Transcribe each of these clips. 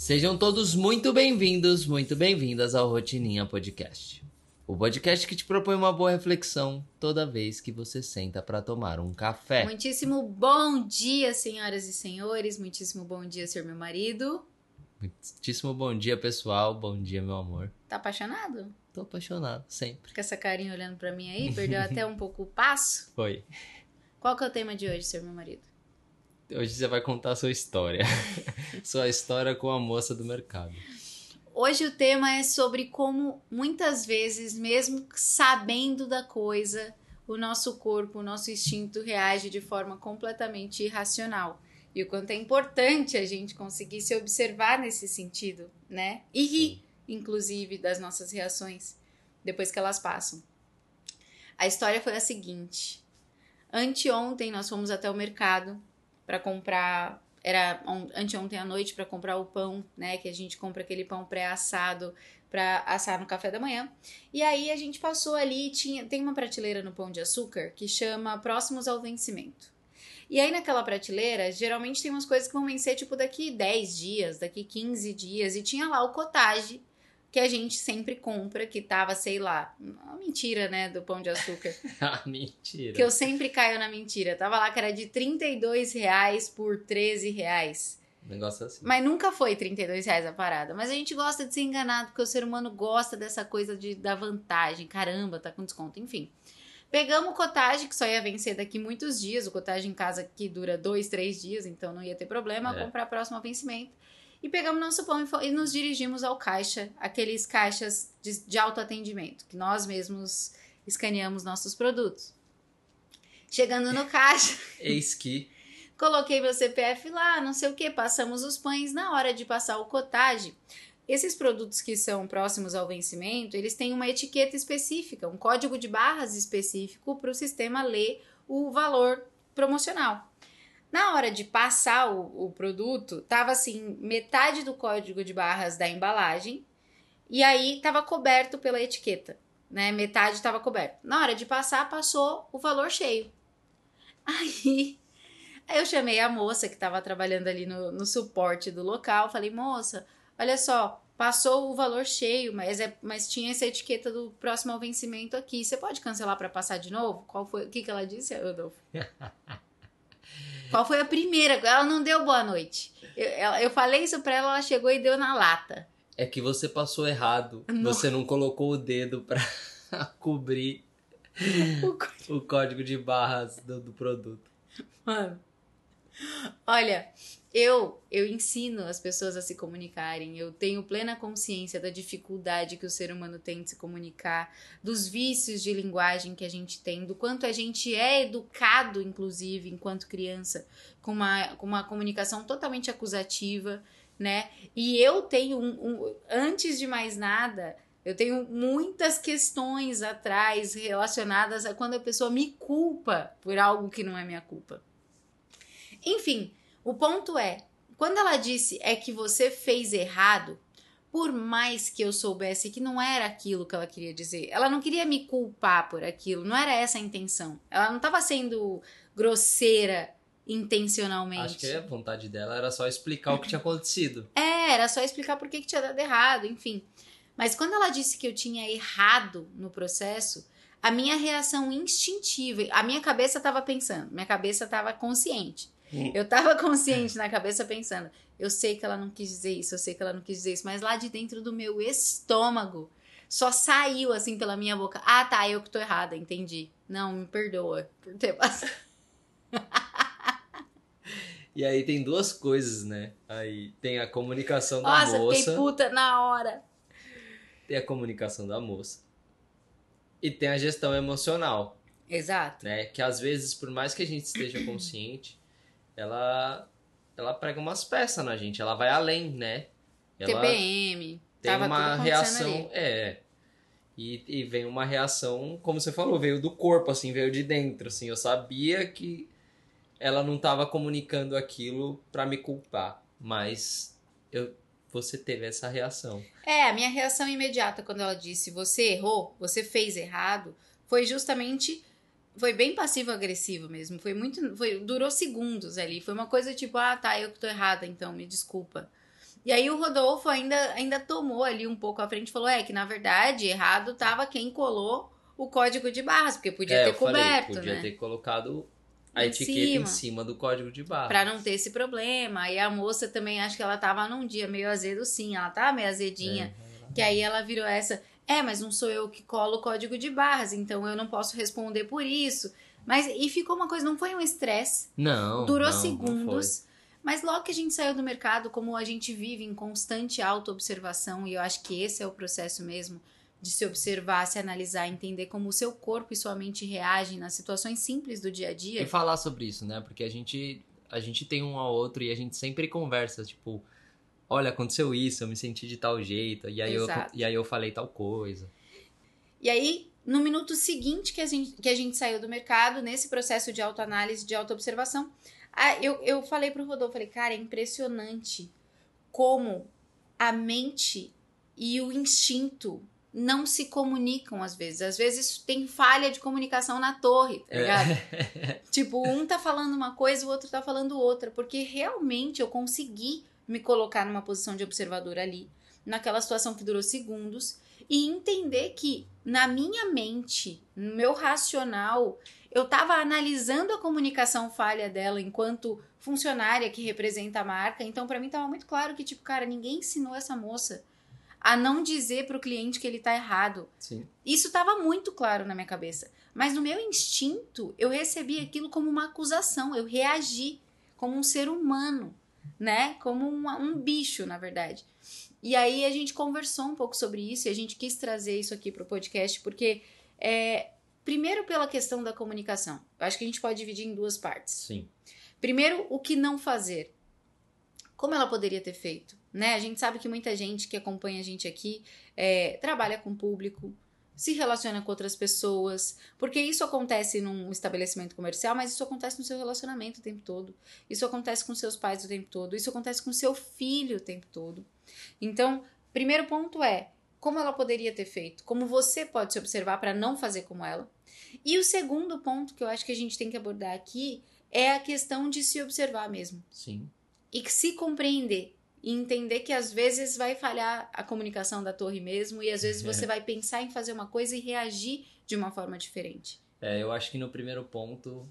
Sejam todos muito bem-vindos, muito bem-vindas ao Rotininha Podcast. O podcast que te propõe uma boa reflexão toda vez que você senta para tomar um café. Muitíssimo bom dia, senhoras e senhores. Muitíssimo bom dia, senhor meu marido. Muitíssimo bom dia, pessoal. Bom dia, meu amor. Tá apaixonado? Tô apaixonado, sempre. Com essa carinha olhando para mim aí, perdeu até um pouco o passo. Foi. Qual que é o tema de hoje, senhor meu marido? Hoje você vai contar a sua história. sua história com a moça do mercado. Hoje o tema é sobre como muitas vezes, mesmo sabendo da coisa, o nosso corpo, o nosso instinto reage de forma completamente irracional. E o quanto é importante a gente conseguir se observar nesse sentido, né? E rir, inclusive, das nossas reações depois que elas passam. A história foi a seguinte: anteontem nós fomos até o mercado para comprar. Era anteontem à noite para comprar o pão, né? Que a gente compra aquele pão pré-assado para assar no café da manhã. E aí a gente passou ali, tinha, tem uma prateleira no Pão de Açúcar que chama Próximos ao Vencimento. E aí naquela prateleira, geralmente tem umas coisas que vão vencer tipo daqui 10 dias, daqui 15 dias, e tinha lá o cottage que a gente sempre compra, que tava, sei lá, uma mentira, né, do pão de açúcar. ah, mentira. Que eu sempre caio na mentira. Tava lá que era de 32 reais por 13 reais. Negócio assim. Mas nunca foi 32 reais a parada. Mas a gente gosta de ser enganado, porque o ser humano gosta dessa coisa de, da vantagem. Caramba, tá com desconto, enfim. Pegamos o cottage, que só ia vencer daqui muitos dias. O cottage em casa que dura dois, três dias, então não ia ter problema. É. Comprar próximo ao vencimento. E pegamos nosso pão e nos dirigimos ao caixa, aqueles caixas de, de autoatendimento, que nós mesmos escaneamos nossos produtos. Chegando no caixa. Eis que. Coloquei meu CPF lá, não sei o que, passamos os pães. Na hora de passar o cottage, esses produtos que são próximos ao vencimento, eles têm uma etiqueta específica, um código de barras específico para o sistema ler o valor promocional. Na hora de passar o, o produto, tava assim, metade do código de barras da embalagem e aí tava coberto pela etiqueta, né? Metade estava coberto. Na hora de passar, passou o valor cheio. Aí, eu chamei a moça que estava trabalhando ali no, no suporte do local, falei, moça, olha só, passou o valor cheio, mas, é, mas tinha essa etiqueta do próximo ao vencimento aqui. Você pode cancelar para passar de novo? Qual foi? O que, que ela disse, Rodolfo? Qual foi a primeira? Ela não deu boa noite. Eu, eu falei isso pra ela, ela chegou e deu na lata. É que você passou errado. Não. Você não colocou o dedo pra cobrir o, o código de barras do, do produto. Mano, olha, eu, eu ensino as pessoas a se comunicarem. Eu tenho plena consciência da dificuldade que o ser humano tem de se comunicar, dos vícios de linguagem que a gente tem, do quanto a gente é educado, inclusive, enquanto criança, com uma, com uma comunicação totalmente acusativa, né? E eu tenho, um, um, antes de mais nada, eu tenho muitas questões atrás relacionadas a quando a pessoa me culpa por algo que não é minha culpa. Enfim. O ponto é, quando ela disse é que você fez errado, por mais que eu soubesse que não era aquilo que ela queria dizer, ela não queria me culpar por aquilo, não era essa a intenção. Ela não estava sendo grosseira intencionalmente. Acho que a vontade dela era só explicar o que tinha acontecido. É, era só explicar por que, que tinha dado errado, enfim. Mas quando ela disse que eu tinha errado no processo, a minha reação instintiva, a minha cabeça estava pensando, minha cabeça estava consciente. Hum. Eu tava consciente na cabeça pensando, eu sei que ela não quis dizer isso, eu sei que ela não quis dizer isso, mas lá de dentro do meu estômago só saiu assim pela minha boca. Ah, tá, eu que tô errada, entendi. Não, me perdoa por ter passado. E aí tem duas coisas, né? Aí tem a comunicação da Nossa, moça. Nossa, fiquei puta na hora. Tem a comunicação da moça. E tem a gestão emocional. Exato. Né? Que às vezes, por mais que a gente esteja consciente, ela ela prega umas peças na gente, ela vai além, né? Ela TPM, tem uma reação, ali. é. E, e vem uma reação, como você falou, veio do corpo, assim, veio de dentro, assim. Eu sabia que ela não estava comunicando aquilo para me culpar, mas eu você teve essa reação. É, a minha reação imediata quando ela disse você errou, você fez errado, foi justamente foi bem passivo-agressivo mesmo. Foi muito. Foi, durou segundos ali. Foi uma coisa tipo, ah, tá, eu que tô errada, então, me desculpa. E aí o Rodolfo ainda, ainda tomou ali um pouco à frente e falou: é que na verdade errado tava quem colou o código de barras, porque podia É, ter eu falei, coberto, podia né? ter colocado a Em etiqueta cima. em cima do código de barra. Pra não ter esse problema. E a moça também, acho que ela tava num dia meio azedo, sim. Ela tava meio azedinha. É. Que aí ela virou essa. É, mas não sou eu que colo o código de barras, então eu não posso responder por isso. Mas e ficou uma coisa, não foi um estresse. Não. Durou não, não segundos. Mas logo que a gente saiu do mercado, como a gente vive em constante auto-observação, e eu acho que esse é o processo mesmo de se observar, se analisar, entender como o seu corpo e sua mente reagem nas situações simples do dia a E dia. falar sobre isso, né? Porque a gente, a gente tem um ao outro e a gente sempre conversa, tipo, olha, aconteceu isso, eu me senti de tal jeito, e aí, eu, e aí eu falei tal coisa. E aí, no minuto seguinte que a gente, que a gente saiu do mercado, nesse processo de autoanálise, de autoobservação, eu, eu falei pro Rodolfo, falei, cara, é impressionante como a mente e o instinto não se comunicam às vezes. Às vezes tem falha de comunicação na torre, tá ligado? Tipo, um tá falando uma coisa, o outro tá falando outra. Porque realmente eu consegui me colocar numa posição de observador ali, naquela situação que durou segundos, e entender que na minha mente, no meu racional, eu tava analisando a comunicação falha dela enquanto funcionária que representa a marca. Então, pra mim, tava muito claro que, tipo, cara, ninguém ensinou essa moça a não dizer pro cliente que ele tá errado. Sim. Isso estava muito claro na minha cabeça. Mas no meu instinto, eu recebi aquilo como uma acusação. Eu reagi como um ser humano, né? Como um, um bicho, na verdade. E aí a gente conversou um pouco sobre isso e a gente quis trazer isso aqui para o podcast, porque, é, primeiro, pela questão da comunicação. Eu acho que a gente pode dividir em duas partes. Sim. Primeiro, o que não fazer. Como ela poderia ter feito? Né? A gente sabe que muita gente que acompanha a gente aqui é, trabalha com o público, se relaciona com outras pessoas, porque isso acontece num estabelecimento comercial, mas isso acontece no seu relacionamento o tempo todo. Isso acontece com seus pais o tempo todo, isso acontece com seu filho o tempo todo. Então, primeiro ponto é como ela poderia ter feito, como você pode se observar para não fazer como ela. E o segundo ponto que eu acho que a gente tem que abordar aqui é a questão de se observar mesmo Sim. e que se compreender e entender que às vezes vai falhar a comunicação da torre mesmo e às vezes você vai pensar em fazer uma coisa e reagir de uma forma diferente. É, eu acho que no primeiro ponto,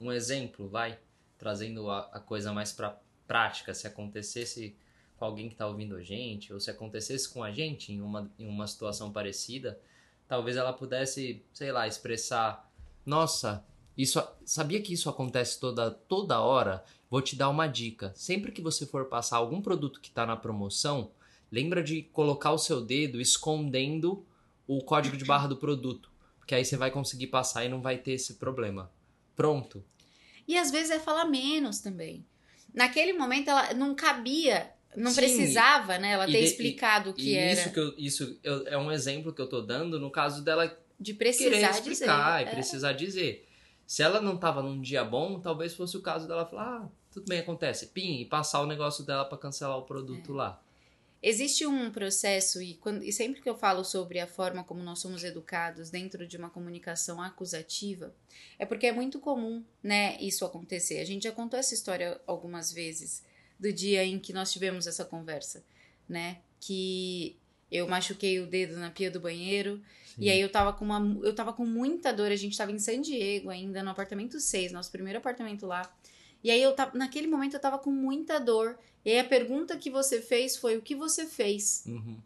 um exemplo, vai, trazendo a, a coisa mais pra prática, se acontecesse com alguém que tá ouvindo a gente, ou se acontecesse com a gente em uma, em uma situação parecida, talvez ela pudesse, sei lá, expressar, nossa, isso, sabia que isso acontece toda, toda hora? Vou te dar uma dica. Sempre que você for passar algum produto que está na promoção, lembra de colocar o seu dedo escondendo o código de barra do produto. Porque aí você vai conseguir passar e não vai ter esse problema. Pronto. E às vezes é falar menos também. Naquele momento ela não cabia, não Sim, precisava, né, ela ter de- explicado o que e era isso que eu, isso eu- é um exemplo que eu tô dando no caso dela de querer precisar explicar dizer. e É. precisar dizer. Se ela não tava num dia bom, talvez fosse o caso dela falar, ah, tudo bem, acontece, pim, e passar o negócio dela para cancelar o É. produto lá. Existe um processo, e, quando- e sempre que eu falo sobre a forma como nós somos educados dentro de uma comunicação acusativa, é porque é muito comum, né, isso acontecer. A gente já contou essa história algumas vezes, do dia em que nós tivemos essa conversa, né, que eu machuquei o dedo na pia do banheiro, e aí eu tava com uma, eu tava com muita dor, a gente tava em San Diego ainda, no apartamento 6, nosso primeiro apartamento lá. E aí eu tava, naquele momento eu tava com muita dor. E aí a pergunta que você fez foi o que você fez? Uhum.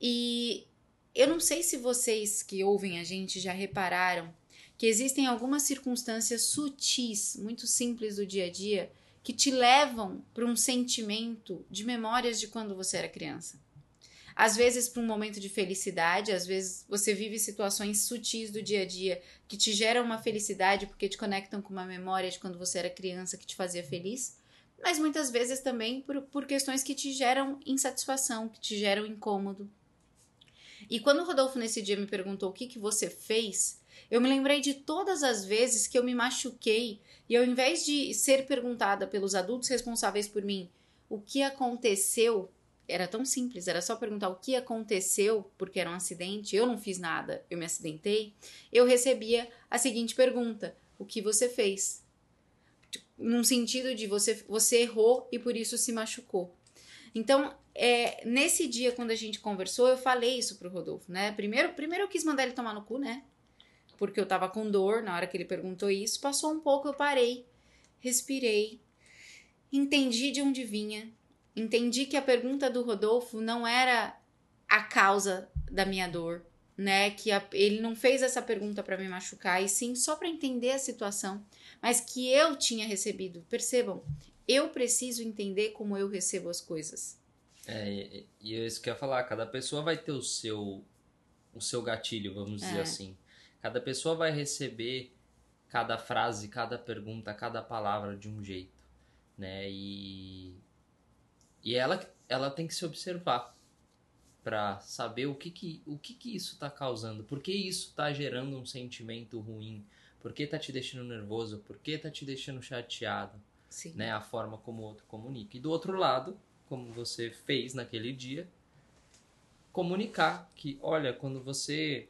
E eu não sei se vocês que ouvem a gente já repararam que existem algumas circunstâncias sutis, muito simples do dia a dia, que te levam para um sentimento de memórias de quando você era criança. Às vezes para um momento de felicidade, às vezes você vive situações sutis do dia a dia que te geram uma felicidade porque te conectam com uma memória de quando você era criança que te fazia feliz, mas muitas vezes também por, por questões que te geram insatisfação, que te geram incômodo. E quando o Rodolfo nesse dia me perguntou o que, que você fez, eu me lembrei de todas as vezes que eu me machuquei e ao invés de ser perguntada pelos adultos responsáveis por mim o que aconteceu, era tão simples, era só perguntar o que aconteceu, porque era um acidente, eu não fiz nada, eu me acidentei, eu recebia a seguinte pergunta: o que você fez? Num sentido de você, você errou e por isso se machucou. Então, é, nesse dia, quando a gente conversou, eu falei isso pro Rodolfo, né? Primeiro, primeiro eu quis mandar ele tomar no cu, né? Porque eu tava com dor na hora que ele perguntou isso. Passou um pouco, eu parei, respirei, entendi de onde vinha, entendi que a pergunta do Rodolfo não era a causa da minha dor, né? Que a, ele não fez essa pergunta para me machucar, e sim só para entender a situação, mas que eu tinha recebido. Percebam, eu preciso entender como eu recebo as coisas. É, e, e é isso que eu ia falar, cada pessoa vai ter o seu o seu gatilho, vamos dizer é. assim. Cada pessoa vai receber cada frase, cada pergunta, cada palavra de um jeito, né? E e ela ela tem que se observar para saber o que que o que que isso está causando, por que isso está gerando um sentimento ruim, por que está te deixando nervoso, por que está te deixando chateado, Sim. né? A forma como o outro comunica. E do outro lado, como você fez naquele dia, comunicar que, olha, quando você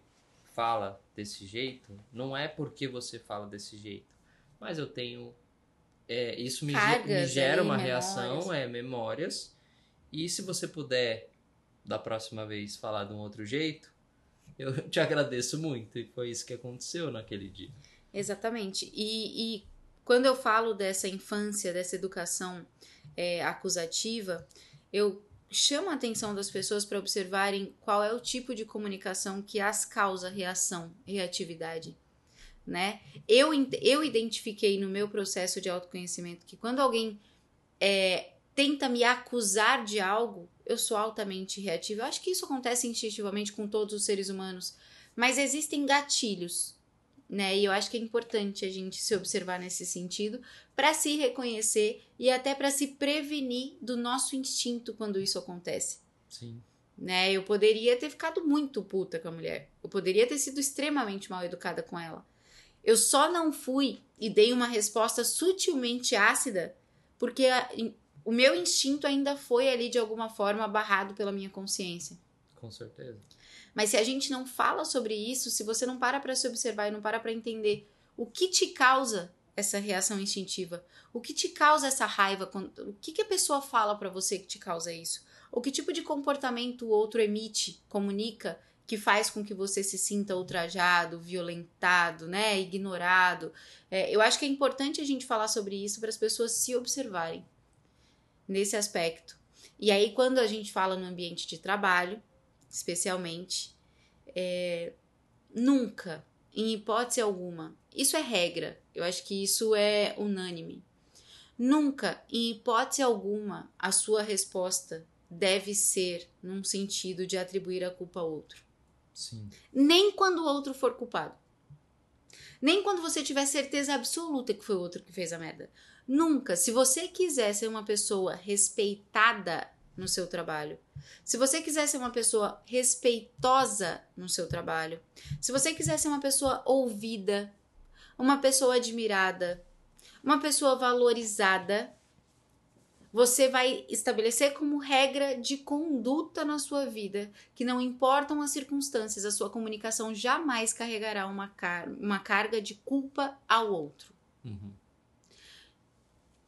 fala desse jeito, não é porque você fala desse jeito, mas eu tenho. É, isso me, me gera uma memórias. reação, é memórias. E se você puder, da próxima vez, falar de um outro jeito, eu te agradeço muito. E foi isso que aconteceu naquele dia. Exatamente. E, e quando eu falo dessa infância, dessa educação é, acusativa, eu chamo a atenção das pessoas para observarem qual é o tipo de comunicação que as causa reação, reatividade. Né? Eu, eu identifiquei no meu processo de autoconhecimento que quando alguém é, tenta me acusar de algo, eu sou altamente reativa. Eu acho que isso acontece instintivamente com todos os seres humanos, mas existem gatilhos né? E eu acho que é importante a gente se observar nesse sentido para se reconhecer e até para se prevenir do nosso instinto quando isso acontece. Sim. Né? Eu poderia ter ficado muito puta com a mulher. Eu poderia ter sido extremamente mal educada com ela. Eu só não fui e dei uma resposta sutilmente ácida porque a, o meu instinto ainda foi ali de alguma forma barrado pela minha consciência. Com certeza. Mas se a gente não fala sobre isso, se você não para para se observar e não para para entender o que te causa essa reação instintiva, o que te causa essa raiva, o que, que a pessoa fala para você que te causa isso, o que tipo de comportamento o outro emite, comunica, que faz com que você se sinta ultrajado, violentado, né, ignorado. É, eu acho que é importante a gente falar sobre isso para as pessoas se observarem nesse aspecto. E aí, quando a gente fala no ambiente de trabalho, especialmente, é, nunca, em hipótese alguma, isso é regra, eu acho que isso é unânime. Nunca, em hipótese alguma, a sua resposta deve ser num sentido de atribuir a culpa a outro. Sim. Nem quando o outro for culpado. Nem quando você tiver certeza absoluta que foi o outro que fez a merda. Nunca. Se você quiser ser uma pessoa respeitada no seu trabalho. Se você quiser ser uma pessoa respeitosa no seu trabalho, se você quiser ser uma pessoa ouvida, uma pessoa admirada, uma pessoa valorizada, você vai estabelecer como regra de conduta na sua vida que não importam as circunstâncias, a sua comunicação jamais carregará uma, car uma carga de culpa ao outro. Uhum.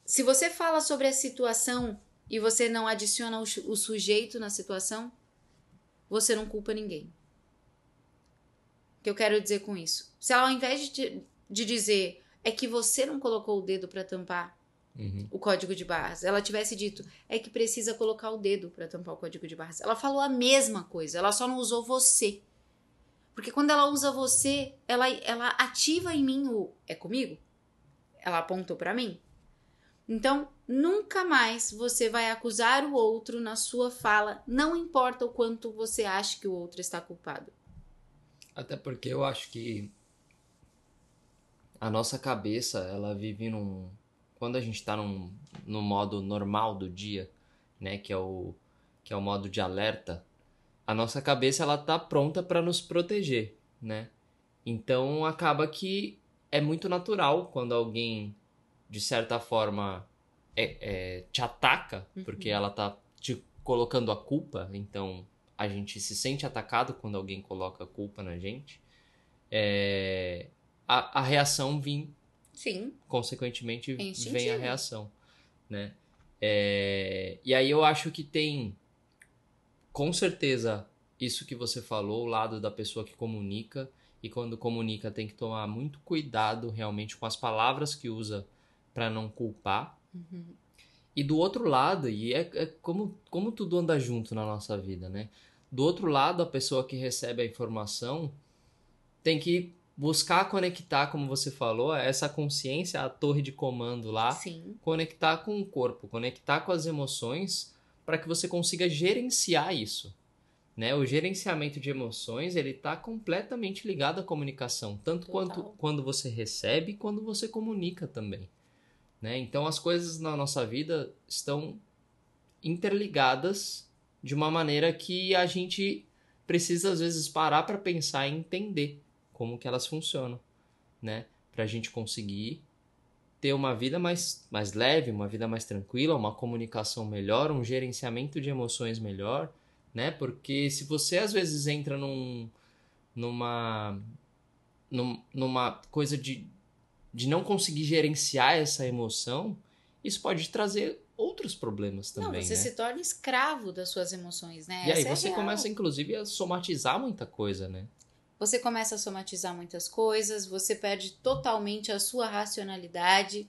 Se você fala sobre a situação e você não adiciona o, o sujeito na situação, você não culpa ninguém. O que eu quero dizer com isso? Se ela, ao invés de, de dizer é que você não colocou o dedo para tampar uhum. o código de barras, ela tivesse dito é que precisa colocar o dedo para tampar o código de barras. Ela falou a mesma coisa, ela só não usou você. Porque quando ela usa você, ela, ela ativa em mim o é comigo? Ela apontou para mim. Então, nunca mais você vai acusar o outro na sua fala, não importa o quanto você acha que o outro está culpado. Até porque eu acho que a nossa cabeça, ela vive num. Quando a gente está no modo normal do dia, né, que é o que é o modo de alerta, a nossa cabeça ela tá pronta para nos proteger, né? Então acaba que é muito natural quando alguém de certa forma, é, é, te ataca, uhum. porque ela tá te colocando a culpa, então a gente se sente atacado quando alguém coloca a culpa na gente, é, a, a reação vem. Sim. Consequentemente, vem a reação, né? É, e aí eu acho que tem, com certeza, isso que você falou, o lado da pessoa que comunica, e quando comunica tem que tomar muito cuidado realmente com as palavras que usa para não culpar. Uhum. E do outro lado, e é, é, como, como tudo anda junto na nossa vida, né? Do outro lado, a pessoa que recebe a informação tem que buscar conectar, como você falou, essa consciência, a torre de comando lá, Sim. conectar com o corpo, conectar com as emoções, para que você consiga gerenciar isso. Né? O gerenciamento de emoções ele está completamente ligado à comunicação, tanto quanto quando você recebe, quando você comunica também. Né? Então as coisas na nossa vida estão interligadas de uma maneira que a gente precisa às vezes parar para pensar e entender como que elas funcionam, né? Para a gente conseguir ter uma vida mais, mais leve, uma vida mais tranquila, uma comunicação melhor, um gerenciamento de emoções melhor, né? Porque se você às vezes entra num, numa, num, numa coisa de, de não conseguir gerenciar essa emoção, isso pode trazer outros problemas também. Não, você né? se torna escravo das suas emoções, né? E Essa aí é você começa, inclusive, a somatizar muita coisa, né? Você começa a somatizar muitas coisas, você perde totalmente a sua racionalidade.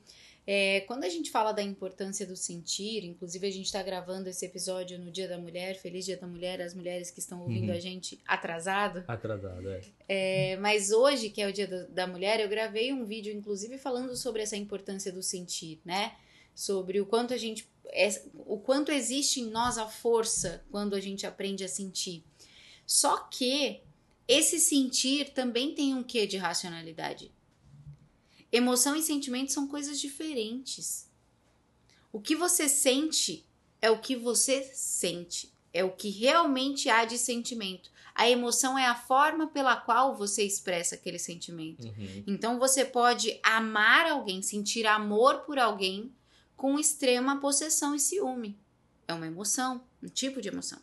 É, quando a gente fala da importância do sentir, inclusive a gente está gravando esse episódio no Dia da Mulher, Feliz Dia da Mulher, as mulheres que estão ouvindo uhum. a gente atrasado. Atrasado, é. é. Mas hoje, que é o Dia da, da Mulher, eu gravei um vídeo, inclusive, falando sobre essa importância do sentir, né? Sobre o quanto a gente. É, o quanto existe em nós a força quando a gente aprende a sentir. Só que esse sentir também tem um quê de racionalidade. Emoção e sentimento são coisas diferentes. O que você sente é o que você sente, é o que realmente há de sentimento. A emoção é a forma pela qual você expressa aquele sentimento. Uhum. Então você pode amar alguém, sentir amor por alguém com extrema possessão e ciúme. É uma emoção, um tipo de emoção.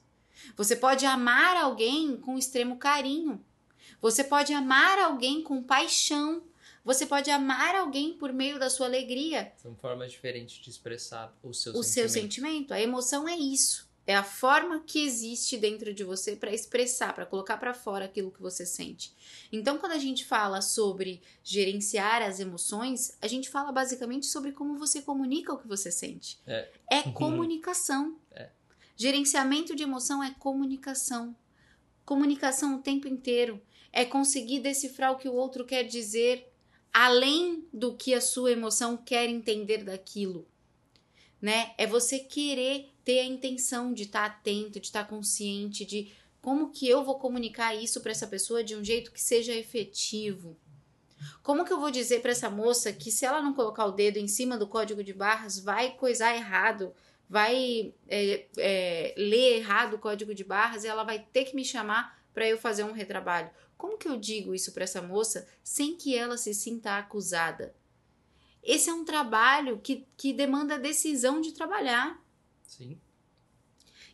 Você pode amar alguém com extremo carinho. Você pode amar alguém com paixão. Você pode amar alguém por meio da sua alegria. São formas diferentes de expressar o seu o sentimento. seu sentimento. A emoção é isso. É a forma que existe dentro de você para expressar, para colocar para fora aquilo que você sente. Então, quando a gente fala sobre gerenciar as emoções, a gente fala basicamente sobre como você comunica o que você sente. É, é comunicação. Gerenciamento de emoção é comunicação. Comunicação o tempo inteiro. É conseguir decifrar o que o outro quer dizer além do que a sua emoção quer entender daquilo. Né? É você querer ter a intenção de estar tá atento, de estar tá consciente de como que eu vou comunicar isso para essa pessoa de um jeito que seja efetivo. Como que eu vou dizer para essa moça que se ela não colocar o dedo em cima do código de barras vai coisar errado, vai é, é, ler errado o código de barras e ela vai ter que me chamar para eu fazer um retrabalho. Como que eu digo isso para essa moça sem que ela se sinta acusada? Esse é um trabalho que, que demanda decisão de trabalhar. Sim.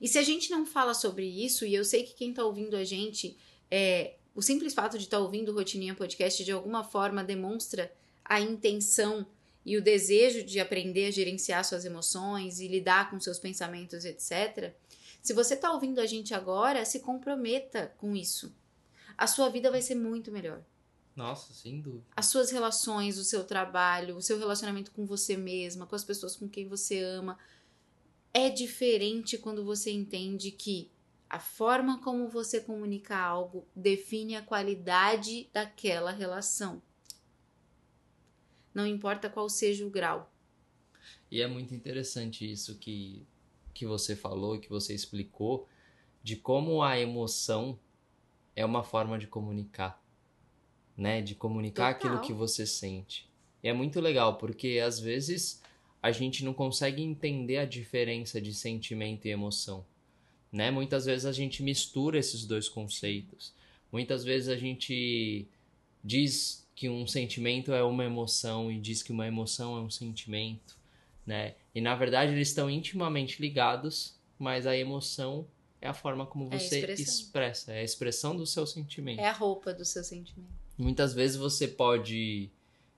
E se a gente não fala sobre isso, e eu sei que quem está ouvindo a gente, é, o simples fato de estar tá ouvindo o Rotininha Podcast de alguma forma demonstra a intenção e o desejo de aprender a gerenciar suas emoções e lidar com seus pensamentos, etc. Se você está ouvindo a gente agora, se comprometa com isso. A sua vida vai ser muito melhor. Nossa, sem dúvida. As suas relações, o seu trabalho, o seu relacionamento com você mesma, com as pessoas com quem você ama. É diferente quando você entende que a forma como você comunica algo define a qualidade daquela relação não importa qual seja o grau. E é muito interessante isso que, que você falou, que você explicou, de como a emoção é uma forma de comunicar, né? De comunicar Total. aquilo que você sente. E é muito legal, porque às vezes a gente não consegue entender a diferença de sentimento e emoção, né? Muitas vezes a gente mistura esses dois conceitos. Muitas vezes a gente diz que um sentimento é uma emoção e diz que uma emoção é um sentimento, né? E na verdade eles estão intimamente ligados, mas a emoção é a forma como é você é expressa, é a expressão do seu sentimento. É a roupa do seu sentimento. Muitas vezes você pode,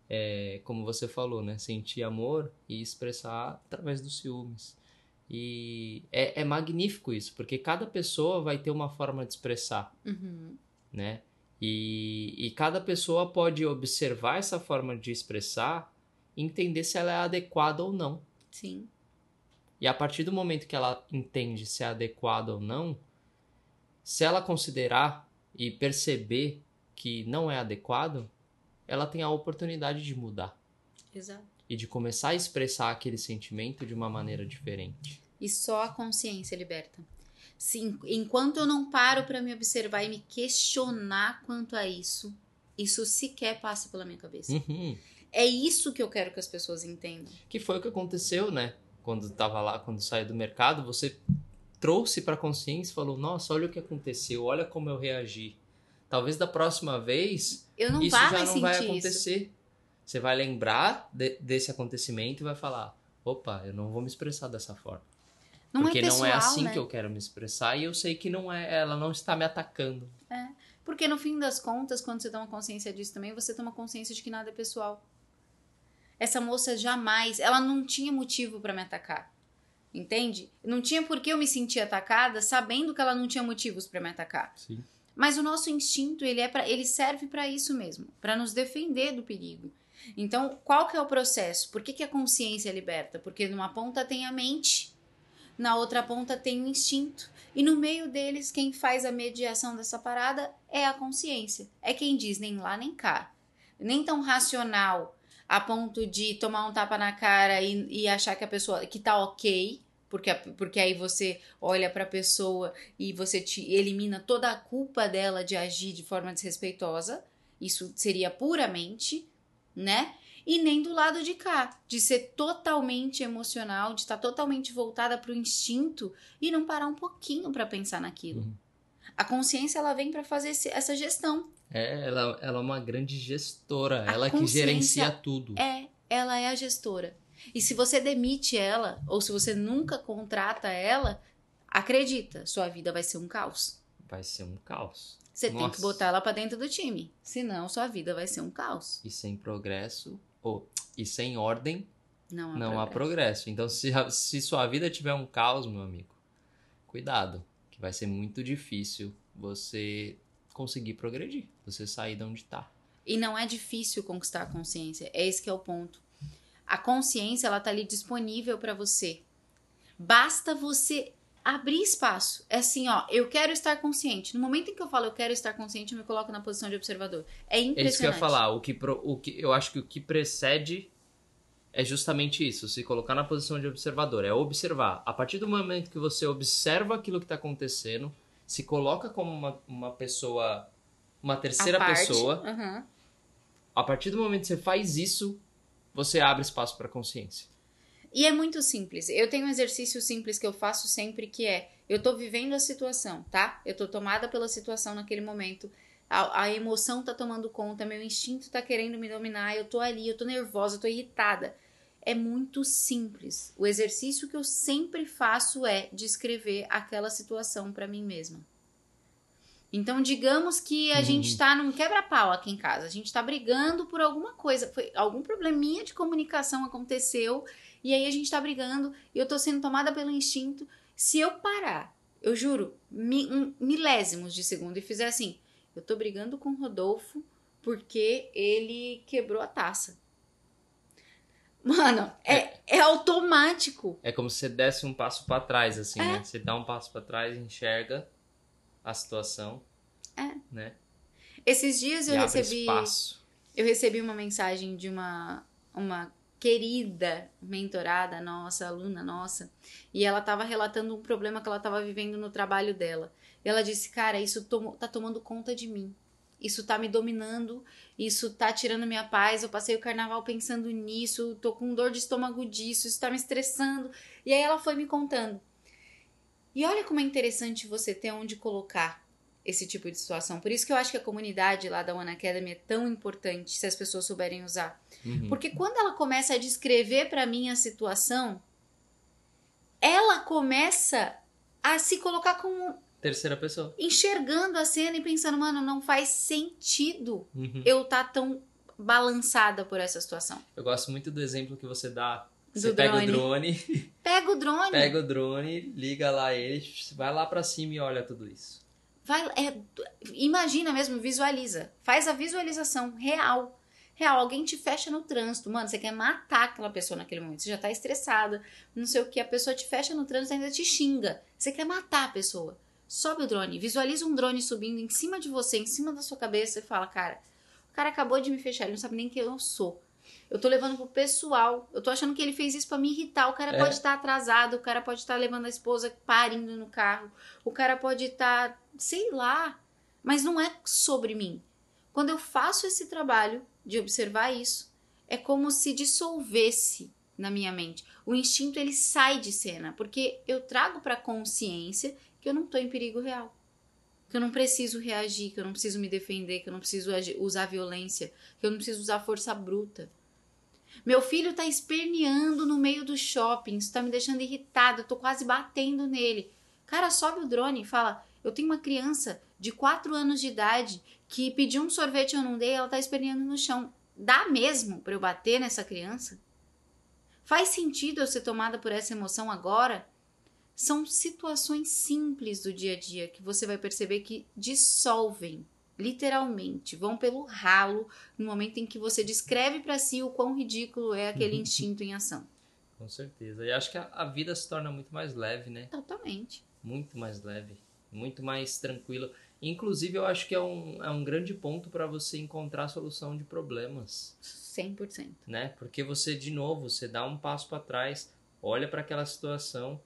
é, como você falou, né, sentir amor e expressar através dos ciúmes. E é, é magnífico isso, porque cada pessoa vai ter uma forma de expressar, Uhum. né? E, e cada pessoa pode observar essa forma de expressar e entender se ela é adequada ou não. Sim. E a partir do momento que ela entende se é adequada ou não, se ela considerar e perceber que não é adequado, ela tem a oportunidade de mudar Exato. e de começar a expressar aquele sentimento de uma maneira diferente. E só a consciência liberta. Se, enquanto eu não paro para me observar e me questionar quanto a isso, isso sequer passa pela minha cabeça. Uhum. É isso que eu quero que as pessoas entendam. Que foi o que aconteceu, né? Quando estava lá, quando saiu do mercado, você trouxe para consciência e falou: Nossa, olha o que aconteceu, olha como eu reagi. Talvez da próxima vez Eu não isso já não vai sentir isso. acontecer. Você vai lembrar de- desse acontecimento e vai falar: opa, eu não vou me expressar dessa forma. Não Porque é pessoal, não é assim né? que eu quero me expressar e eu sei que não é, ela não está me atacando. Porque no fim das contas, quando você toma consciência disso também, você toma consciência de que nada é pessoal. Essa moça jamais, ela não tinha motivo pra me atacar. Entende? Não tinha por que eu me sentir atacada sabendo que ela não tinha motivos pra me atacar. Sim. Mas o nosso instinto, ele é para, ele serve pra isso mesmo, pra nos defender do perigo. Então, qual que é o processo? Por que, que a consciência é liberta? Porque numa ponta tem a mente, na outra ponta tem o instinto. E no meio deles, quem faz a mediação dessa parada é a consciência. É quem diz nem lá nem cá. Nem tão racional a ponto de tomar um tapa na cara e, e achar que a pessoa que tá ok, porque, a- porque aí você olha pra pessoa e você te elimina toda a culpa dela de agir de forma desrespeitosa. Isso seria puramente, né? E nem do lado de cá, de ser totalmente emocional, de estar totalmente voltada pro instinto e não parar um pouquinho pra pensar naquilo. Uhum. A consciência ela vem pra fazer esse- essa gestão. É, ela, ela é uma grande gestora, A ela que gerencia tudo. É, ela é a gestora. E se você demite ela, ou se você nunca contrata ela, acredita, sua vida vai ser um caos. Vai ser um caos. Você tem que Nossa. botar ela pra dentro do time. Senão, sua vida vai ser um caos. E sem progresso, ou e sem ordem, Não há não há progresso. progresso. Então, se, se sua vida tiver um caos, meu amigo, cuidado, que vai ser muito difícil você conseguir progredir, você sair de onde tá. E não é difícil conquistar a consciência. É esse que é o ponto. A consciência, ela tá ali disponível pra você. Basta você abrir espaço. É assim, ó, eu quero estar consciente. No momento em que eu falo eu quero estar consciente, eu me coloco na posição de observador. É É isso que eu impressionante. ia falar. O que, pro- o que eu acho que o que precede é justamente isso, se colocar na posição de observador, é observar. A partir do momento que você observa aquilo que está acontecendo, se coloca como uma, uma pessoa, uma A terceira parte- pessoa, Aham. a partir do momento que você faz isso, você abre espaço para consciência. E é muito simples. Eu tenho um exercício simples que eu faço sempre que é: eu tô vivendo a situação, tá? Eu tô tomada pela situação naquele momento. A, a emoção tá tomando conta, meu instinto tá querendo me dominar, eu tô ali, eu tô nervosa, eu tô irritada. É muito simples. O exercício que eu sempre faço é descrever aquela situação pra mim mesma. Então, digamos que a Uhum. gente tá num quebra-pau aqui em casa. A gente tá brigando por alguma coisa. Foi algum probleminha de comunicação aconteceu e aí a gente tá brigando e eu tô sendo tomada pelo instinto. Se eu parar, eu juro, mi- um- milésimos de segundo e fizer assim, eu tô brigando com o Rodolfo porque ele quebrou a taça. Mano, é, é automático. É como se você desse um passo para trás, assim, É. né? Você dá um passo para trás, enxerga a situação, É. né? Esses dias eu recebi. espaço. Eu recebi uma mensagem de uma, uma querida mentorada nossa, aluna nossa, e ela estava relatando um problema que ela estava vivendo no trabalho dela. E ela disse: Cara, isso tomo, tá tomando conta de mim. Isso tá me dominando, isso tá tirando minha paz. Eu passei o carnaval pensando nisso, tô com dor de estômago disso, isso tá me estressando. E aí ela foi me contando. E olha como é interessante você ter onde colocar esse tipo de situação. Por isso que eu acho que a comunidade lá da One Academy é tão importante se as pessoas souberem usar. Uhum. Porque quando ela começa a descrever pra mim a situação, ela começa a se colocar como Terceira pessoa. enxergando a cena e pensando, mano, não faz sentido Uhum. eu estar tão balançada por essa situação. Eu gosto muito do exemplo que você dá Você pega o drone. Pega o drone. Pega o drone, liga lá ele, vai lá para cima e olha tudo isso. Vai, é, imagina mesmo, visualiza. Faz a visualização real. Real, alguém te fecha no trânsito. Mano, você quer matar aquela pessoa naquele momento. Você já tá estressada, não sei o que. A pessoa te fecha no trânsito e ainda te xinga. Você quer matar a pessoa. Sobe o drone, visualiza um drone subindo em cima de você, em cima da sua cabeça e fala, cara, o cara acabou de me fechar, ele não sabe nem quem eu sou. Eu tô levando pro pessoal. Eu tô achando que ele fez isso para me irritar. O cara é. pode estar tá atrasado, o cara pode estar tá levando a esposa parindo no carro, o cara pode estar, tá, sei lá, mas não é sobre mim. Quando eu faço esse trabalho de observar isso, é como se dissolvesse na minha mente. O instinto ele sai de cena, porque eu trago para consciência que eu não tô em perigo real. Que eu não preciso reagir, que eu não preciso me defender, que eu não preciso usar violência, que eu não preciso usar força bruta. Meu filho tá esperneando no meio do shopping, isso tá me deixando irritada, eu tô quase batendo nele. Cara, sobe o drone e fala: Eu tenho uma criança de 4 anos de idade que pediu um sorvete e eu não dei, ela tá esperneando no chão. Dá mesmo para eu bater nessa criança? Faz sentido eu ser tomada por essa emoção agora? São situações simples do dia a dia que você vai perceber que dissolvem literalmente, vão pelo ralo no momento em que você descreve para si o quão ridículo é aquele instinto em ação. Com certeza. E acho que a, a, vida se torna muito mais leve, né? Totalmente. Muito mais leve, muito mais tranquilo. Inclusive, eu acho que é um, é um grande ponto para você encontrar a solução de problemas. 100%. Né? Porque você, de novo, você dá um passo para trás, olha para aquela situação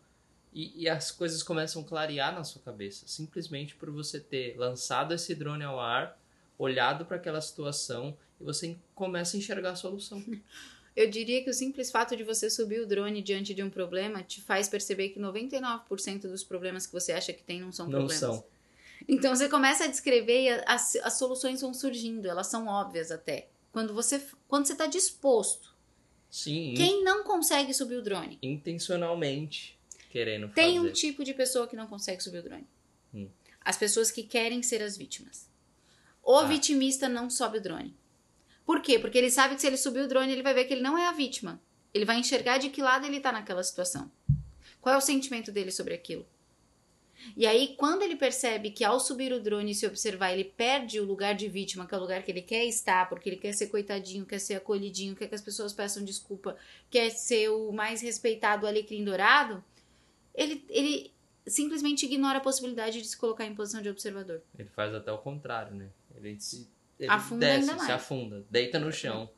e, e, as coisas começam a clarear na sua cabeça, simplesmente por você ter lançado esse drone ao ar, olhado para aquela situação e você começa a enxergar a solução. Eu diria que o simples fato de você subir o drone diante de um problema te faz perceber que 99% dos problemas que você acha que tem não são não problemas. São. Então você começa a descrever e as, as soluções vão surgindo, elas são óbvias até. Quando você quando você está disposto. Sim. Quem não consegue subir o drone? Intencionalmente querendo Tem fazer. um tipo de pessoa que não consegue subir o drone. Hum. As pessoas que querem ser as vítimas. O ah. vitimista não sobe o drone. Por quê? Porque ele sabe que se ele subir o drone, ele vai ver que ele não é a vítima. Ele vai enxergar de que lado ele tá naquela situação. Qual é o sentimento dele sobre aquilo? E aí, quando ele percebe que ao subir o drone e se observar, ele perde o lugar de vítima, que é o lugar que ele quer estar, porque ele quer ser coitadinho, quer ser acolhidinho, quer que as pessoas peçam desculpa, quer ser o mais respeitado alecrim dourado, ele, ele simplesmente ignora a possibilidade de se colocar em posição de observador. Ele faz até o contrário, né? Ele se ele afunda desce, se afunda, deita no chão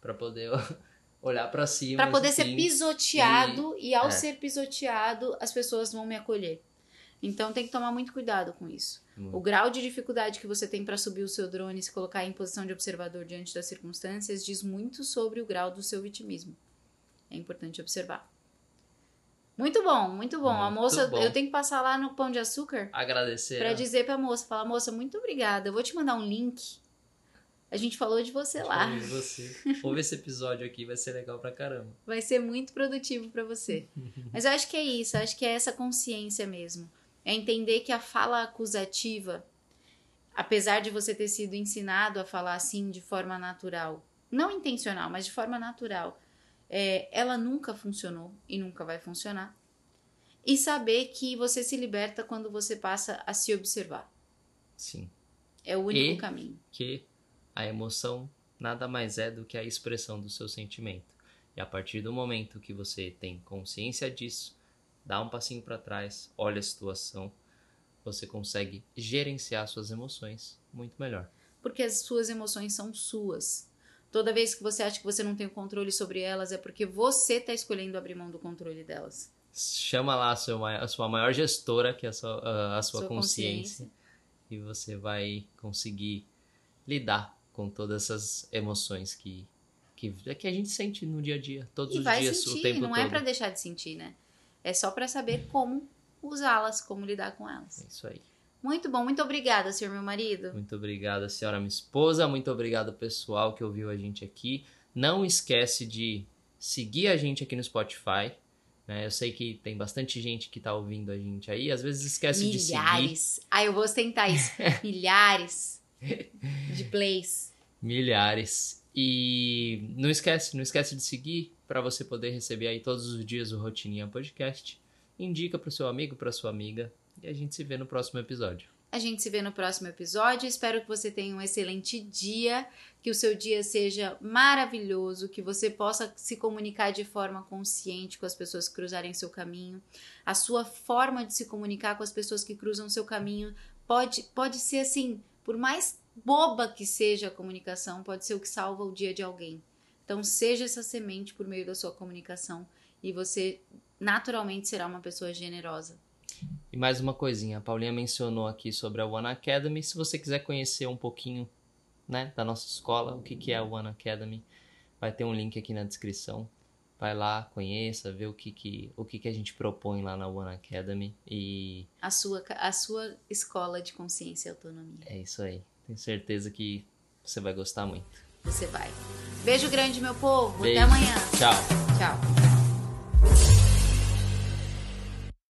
para poder olhar para cima. Para poder ser pisoteado e, e ao é. ser pisoteado, as pessoas vão me acolher. Então tem que tomar muito cuidado com isso. Muito. O grau de dificuldade que você tem para subir o seu drone e se colocar em posição de observador diante das circunstâncias diz muito sobre o grau do seu vitimismo. É importante observar. Muito bom, muito bom. Muito a moça, bom. eu tenho que passar lá no Pão de Açúcar. Agradecer. Pra né? dizer pra moça, falar, moça, muito obrigada. Eu vou te mandar um link. A gente falou de você lá. de você. Ouve esse episódio aqui, vai ser legal pra caramba. Vai ser muito produtivo para você. Mas eu acho que é isso, acho que é essa consciência mesmo. É entender que a fala acusativa, apesar de você ter sido ensinado a falar assim de forma natural, não intencional, mas de forma natural, é, ela nunca funcionou e nunca vai funcionar. E saber que você se liberta quando você passa a se observar. Sim. É o único e caminho. Que a emoção nada mais é do que a expressão do seu sentimento. E a partir do momento que você tem consciência disso, dá um passinho para trás, olha a situação, você consegue gerenciar suas emoções muito melhor. Porque as suas emoções são suas. Toda vez que você acha que você não tem o controle sobre elas, é porque você está escolhendo abrir mão do controle delas. Chama lá a sua, a sua maior gestora, que é a sua, a sua, sua consciência, consciência, e você vai conseguir lidar com todas essas emoções que, que, que a gente sente no dia a dia, todos e os dias, sentir, o tempo não é todo. Não é para deixar de sentir, né? É só para saber como usá-las, como lidar com elas. É isso aí. Muito bom, muito obrigada, senhor meu marido. Muito obrigada, senhora minha esposa. Muito obrigado, pessoal, que ouviu a gente aqui. Não esquece de seguir a gente aqui no Spotify. Né? Eu sei que tem bastante gente que está ouvindo a gente aí. Às vezes esquece Milhares. de seguir. Milhares. Ah, eu vou tentar isso. Milhares de plays. Milhares. E não esquece, não esquece de seguir, para você poder receber aí todos os dias o Rotininha Podcast. Indica para o seu amigo, para sua amiga e a gente se vê no próximo episódio. A gente se vê no próximo episódio. Espero que você tenha um excelente dia, que o seu dia seja maravilhoso, que você possa se comunicar de forma consciente com as pessoas que cruzarem seu caminho. A sua forma de se comunicar com as pessoas que cruzam seu caminho pode, pode ser assim, por mais boba que seja a comunicação, pode ser o que salva o dia de alguém. Então, seja essa semente por meio da sua comunicação e você naturalmente será uma pessoa generosa. E mais uma coisinha, a Paulinha mencionou aqui sobre a One Academy. Se você quiser conhecer um pouquinho né, da nossa escola, o que, que é a One Academy, vai ter um link aqui na descrição. Vai lá, conheça, vê o que, que, o que, que a gente propõe lá na One Academy e... A sua, a sua escola de consciência e autonomia. É isso aí. Tenho certeza que você vai gostar muito. Você vai. Beijo grande, meu povo. Beijo. Até amanhã. Tchau. Tchau.